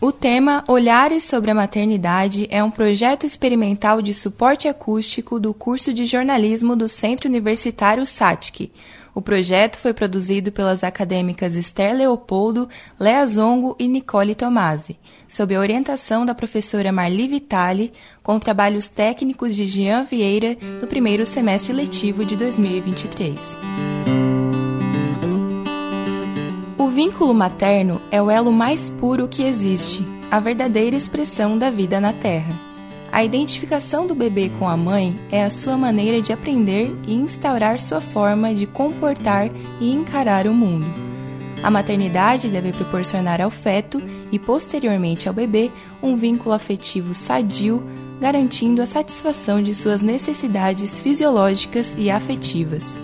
O tema Olhares sobre a Maternidade é um projeto experimental de suporte acústico do curso de jornalismo do Centro Universitário SATIC. O projeto foi produzido pelas acadêmicas Esther Leopoldo, Lea Zongo e Nicole Tomasi, sob a orientação da professora Marli Vitali, com trabalhos técnicos de Jean Vieira no primeiro semestre letivo de 2023. O vínculo materno é o elo mais puro que existe, a verdadeira expressão da vida na Terra. A identificação do bebê com a mãe é a sua maneira de aprender e instaurar sua forma de comportar e encarar o mundo. A maternidade deve proporcionar ao feto e posteriormente ao bebê um vínculo afetivo sadio, garantindo a satisfação de suas necessidades fisiológicas e afetivas.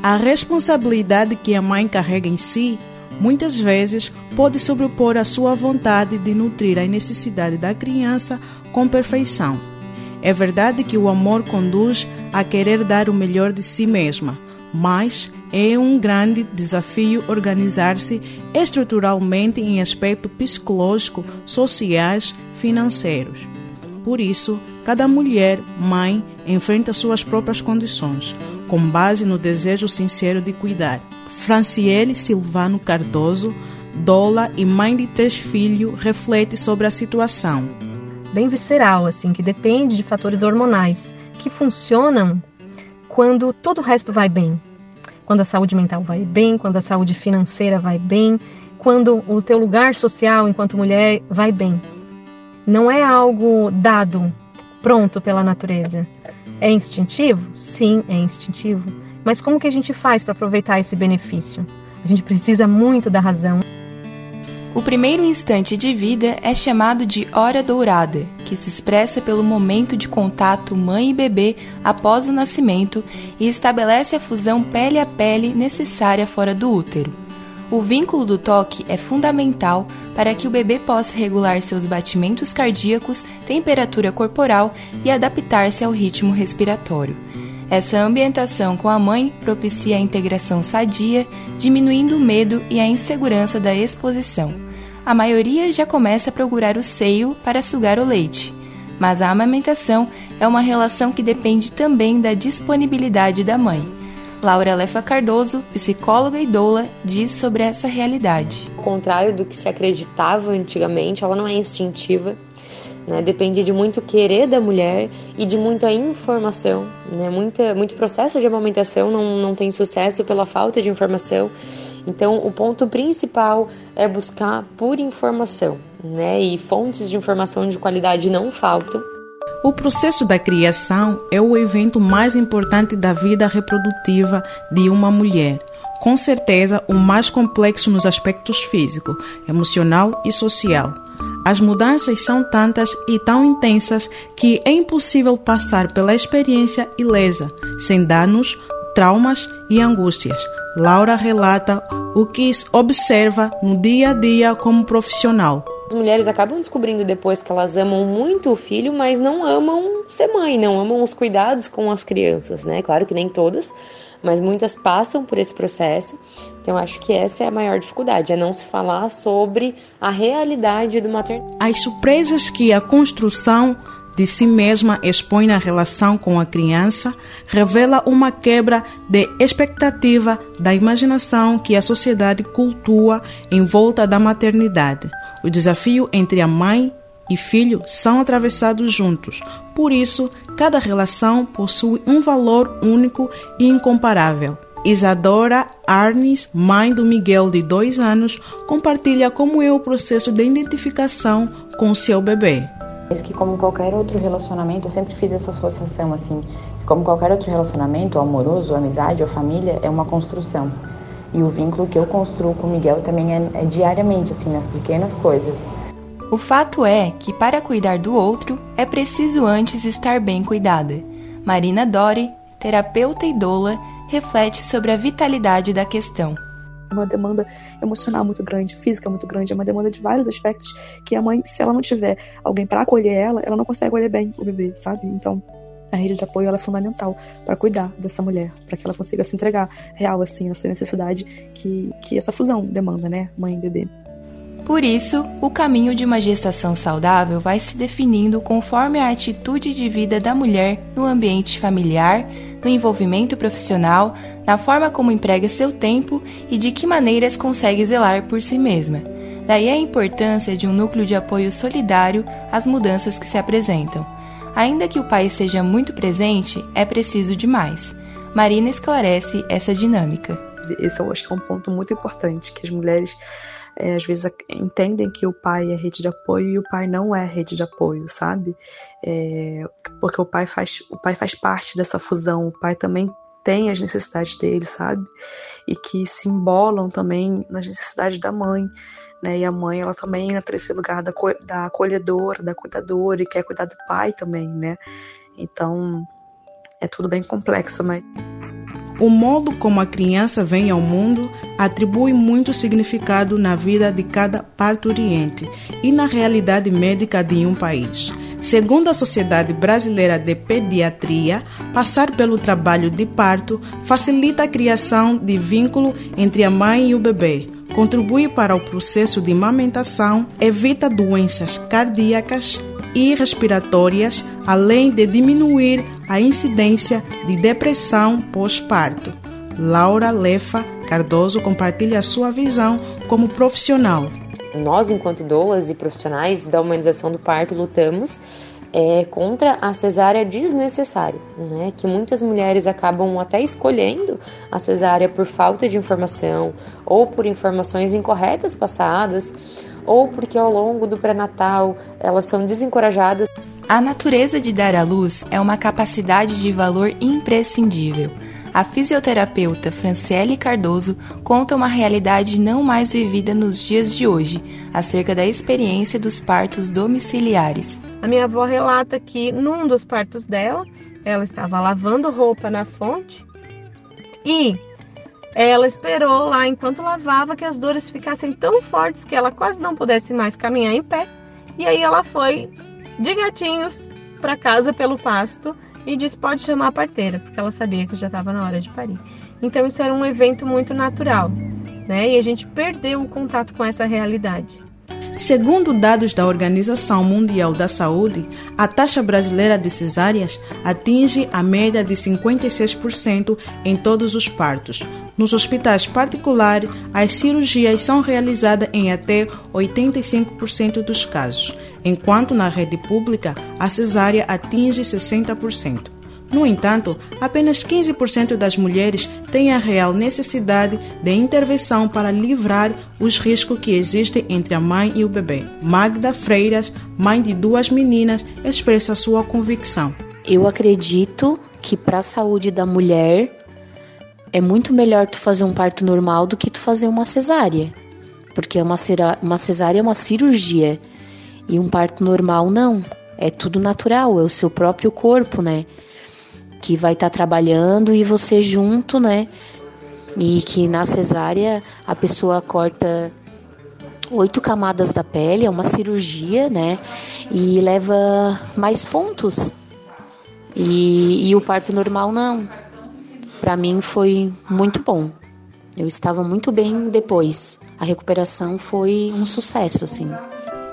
A responsabilidade que a mãe carrega em si muitas vezes pode sobrepor a sua vontade de nutrir a necessidade da criança com perfeição. É verdade que o amor conduz a querer dar o melhor de si mesma, mas é um grande desafio organizar-se estruturalmente em aspectos psicológico, sociais, financeiros. Por isso, cada mulher, mãe, enfrenta suas próprias condições, com base no desejo sincero de cuidar. Franciele Silvano Cardoso, doula e mãe de três filhos, reflete sobre a situação. Bem visceral, assim, que depende de fatores hormonais que funcionam quando todo o resto vai bem. Quando a saúde mental vai bem, quando a saúde financeira vai bem, quando o teu lugar social enquanto mulher vai bem. Não é algo dado, pronto pela natureza. É instintivo? Sim, é instintivo mas como que a gente faz para aproveitar esse benefício? A gente precisa muito da razão. O primeiro instante de vida é chamado de hora dourada, que se expressa pelo momento de contato mãe e bebê após o nascimento e estabelece a fusão pele a pele necessária fora do útero. O vínculo do toque é fundamental para que o bebê possa regular seus batimentos cardíacos, temperatura corporal e adaptar-se ao ritmo respiratório. Essa ambientação com a mãe propicia a integração sadia, diminuindo o medo e a insegurança da exposição. A maioria já começa a procurar o seio para sugar o leite, mas a amamentação é uma relação que depende também da disponibilidade da mãe. Laura Lefa Cardoso, psicóloga e doula, diz sobre essa realidade. Ao contrário do que se acreditava antigamente, ela não é instintiva, né? Depende de muito querer da mulher e de muita informação. Né? Muita, muito processo de amamentação não, não tem sucesso pela falta de informação. Então, o ponto principal é buscar por informação, né? E fontes de informação de qualidade não faltam. O processo da criação é o evento mais importante da vida reprodutiva de uma mulher. Com certeza, o mais complexo nos aspectos físico, emocional e social. As mudanças são tantas e tão intensas que é impossível passar pela experiência ilesa, sem danos, traumas e angústias. Laura relata o que observa no dia a dia como profissional. As mulheres acabam descobrindo depois que elas amam muito o filho, mas não amam ser mãe, não amam os cuidados com as crianças, né? Claro que nem todas, mas muitas passam por esse processo. Então, acho que essa é a maior dificuldade, é não se falar sobre a realidade do maternidade. As surpresas que a construção de si mesma expõe na relação com a criança revela uma quebra de expectativa da imaginação que a sociedade cultua em volta da maternidade. O desafio entre a mãe e filho são atravessados juntos. Por isso, cada relação possui um valor único e incomparável. Isadora Arnes, mãe do Miguel de dois anos, compartilha como é o processo de identificação com seu bebê. Que como qualquer outro relacionamento, eu sempre fiz essa associação assim, que como qualquer outro relacionamento, amoroso, amizade ou família, é uma construção. E o vínculo que eu construo com o Miguel também é, é diariamente, assim, nas pequenas coisas. O fato é que para cuidar do outro é preciso antes estar bem cuidada. Marina Dori, terapeuta e doula, reflete sobre a vitalidade da questão. Uma demanda emocional muito grande, física muito grande, é uma demanda de vários aspectos que a mãe, se ela não tiver alguém para acolher ela, ela não consegue acolher bem o bebê, sabe? Então, a rede de apoio é fundamental para cuidar dessa mulher, para que ela consiga se entregar real assim nessa necessidade que, que essa fusão demanda, né, mãe e bebê. Por isso, o caminho de uma gestação saudável vai se definindo conforme a atitude de vida da mulher no ambiente familiar, no envolvimento profissional, na forma como emprega seu tempo e de que maneiras consegue zelar por si mesma. Daí a importância de um núcleo de apoio solidário às mudanças que se apresentam. Ainda que o pai seja muito presente, é preciso de mais. Marina esclarece essa dinâmica. Esse eu acho que é um ponto muito importante, que as mulheres é, às vezes entendem que o pai é rede de apoio e o pai não é rede de apoio, sabe? É, porque o pai faz o pai faz parte dessa fusão, o pai também tem as necessidades dele, sabe? E que se embolam também nas necessidades da mãe, né? E a mãe ela também entra nesse lugar da, da acolhedora, da cuidadora e quer cuidar do pai também, né? Então é tudo bem complexo, mas o modo como a criança vem ao mundo atribui muito significado na vida de cada parturiente e na realidade médica de um país. Segundo a Sociedade Brasileira de Pediatria, passar pelo trabalho de parto facilita a criação de vínculo entre a mãe e o bebê, contribui para o processo de amamentação, evita doenças cardíacas e respiratórias, além de diminuir a incidência de depressão pós-parto. Laura Lefa Cardoso compartilha sua visão como profissional. Nós, enquanto doulas e profissionais da humanização do parto, lutamos é, contra a cesárea desnecessária, né? Que muitas mulheres acabam até escolhendo a cesárea por falta de informação ou por informações incorretas passadas ou porque ao longo do pré-natal elas são desencorajadas. A natureza de dar à luz é uma capacidade de valor imprescindível. A fisioterapeuta Franciele Cardoso conta uma realidade não mais vivida nos dias de hoje, acerca da experiência dos partos domiciliares. A minha avó relata que num dos partos dela, ela estava lavando roupa na fonte e ela esperou lá enquanto lavava que as dores ficassem tão fortes que ela quase não pudesse mais caminhar em pé. E aí ela foi de gatinhos para casa pelo pasto e disse: pode chamar a parteira, porque ela sabia que já estava na hora de parir. Então isso era um evento muito natural, né? E a gente perdeu o contato com essa realidade. Segundo dados da Organização Mundial da Saúde, a taxa brasileira de cesáreas atinge a média de 56% em todos os partos. Nos hospitais particulares, as cirurgias são realizadas em até 85% dos casos, enquanto na rede pública a cesárea atinge 60%. No entanto, apenas 15% das mulheres têm a real necessidade de intervenção para livrar os riscos que existem entre a mãe e o bebê. Magda Freiras, mãe de duas meninas, expressa sua convicção. Eu acredito que para a saúde da mulher é muito melhor tu fazer um parto normal do que tu fazer uma cesárea. Porque uma, cesárea é uma cirurgia e um parto normal não. É tudo natural, é o seu próprio corpo, né? Que vai estar tá trabalhando e você junto, né? E que na cesárea a pessoa corta oito camadas da pele, é uma cirurgia, né? E leva mais pontos. E, e o parto normal não. Para mim foi muito bom. Eu estava muito bem depois. A recuperação foi um sucesso, assim.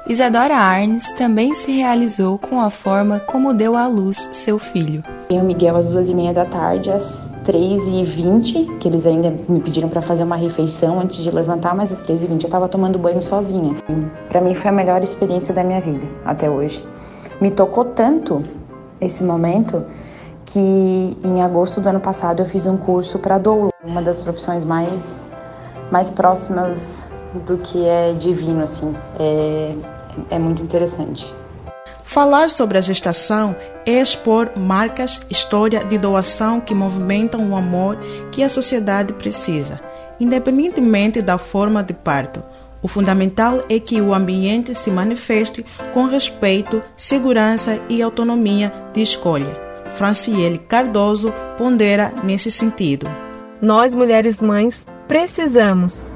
Isadora Arnes também se realizou com a forma como deu à luz seu filho. Eu o Miguel às duas e meia da tarde, às três e vinte, que eles ainda me pediram para fazer uma refeição antes de levantar, mas às três e vinte eu estava tomando banho sozinha. Para mim foi a melhor experiência da minha vida até hoje. Me tocou tanto esse momento que em agosto do ano passado eu fiz um curso para doula, uma das profissões mais mais próximas do que é divino assim. É, é muito interessante. Falar sobre a gestação é expor marcas, história de doação que movimentam o amor que a sociedade precisa, independentemente da forma de parto. O fundamental é que o ambiente se manifeste com respeito, segurança e autonomia de escolha. Franciele Cardoso pondera nesse sentido. Nós, mulheres mães, precisamos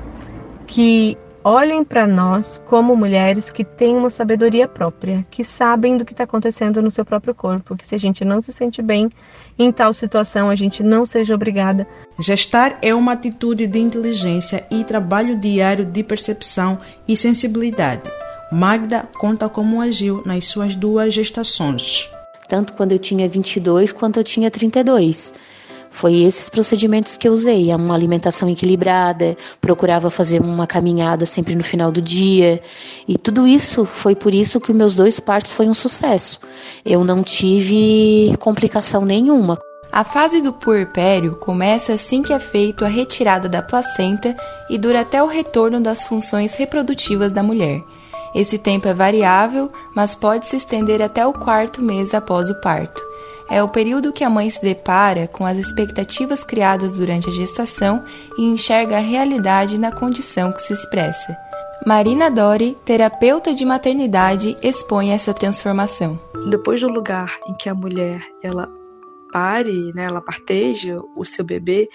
que olhem para nós como mulheres que têm uma sabedoria própria, que sabem do que está acontecendo no seu próprio corpo, que se a gente não se sente bem em tal situação, a gente não seja obrigada. Gestar é uma atitude de inteligência e trabalho diário de percepção e sensibilidade. Magda conta como agiu nas suas duas gestações. Tanto quando eu tinha 22 quanto eu tinha 32. Foi esses procedimentos que eu usei, uma alimentação equilibrada, procurava fazer uma caminhada sempre no final do dia. E tudo isso foi por isso que os meus dois partos foi um sucesso. Eu não tive complicação nenhuma. A fase do puerpério começa assim que é feito a retirada da placenta e dura até o retorno das funções reprodutivas da mulher. Esse tempo é variável, mas pode se estender até o quarto mês após o parto é o período que a mãe se depara com as expectativas criadas durante a gestação e enxerga a realidade na condição que se expressa. Marina Dori, terapeuta de maternidade, expõe essa transformação. Depois do lugar em que a mulher ela pare, né, ela parteja o seu bebê,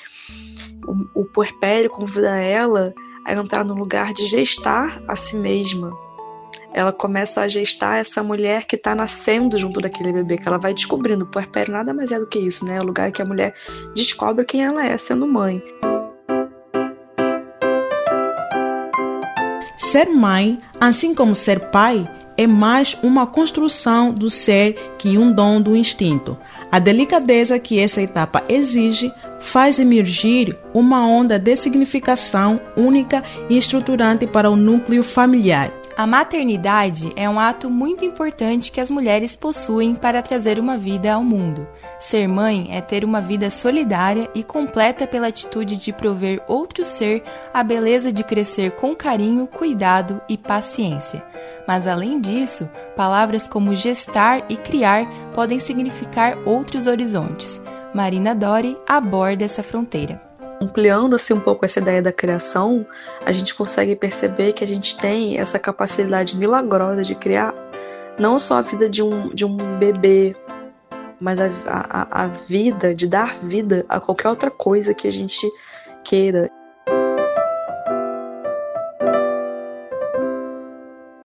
o, o puerpério convida ela a entrar no lugar de gestar a si mesma, ela começa a gestar essa mulher que está nascendo junto daquele bebê, que ela vai descobrindo. O puerpério nada mais é do que isso, né? É o lugar que a mulher descobre quem ela é sendo mãe. Ser mãe, assim como ser pai, é mais uma construção do ser que um dom do instinto. A delicadeza que essa etapa exige faz emergir uma onda de significação única e estruturante para o núcleo familiar. A maternidade é um ato muito importante que as mulheres possuem para trazer uma vida ao mundo. Ser mãe é ter uma vida solidária e completa pela atitude de prover outro ser a beleza de crescer com carinho, cuidado e paciência. Mas além disso, palavras como gestar e criar podem significar outros horizontes. Marina Dori aborda essa fronteira ampliando assim um pouco essa ideia da criação, a gente consegue perceber que a gente tem essa capacidade milagrosa de criar não só a vida de um, de um bebê, mas a, a, a vida, de dar vida a qualquer outra coisa que a gente queira.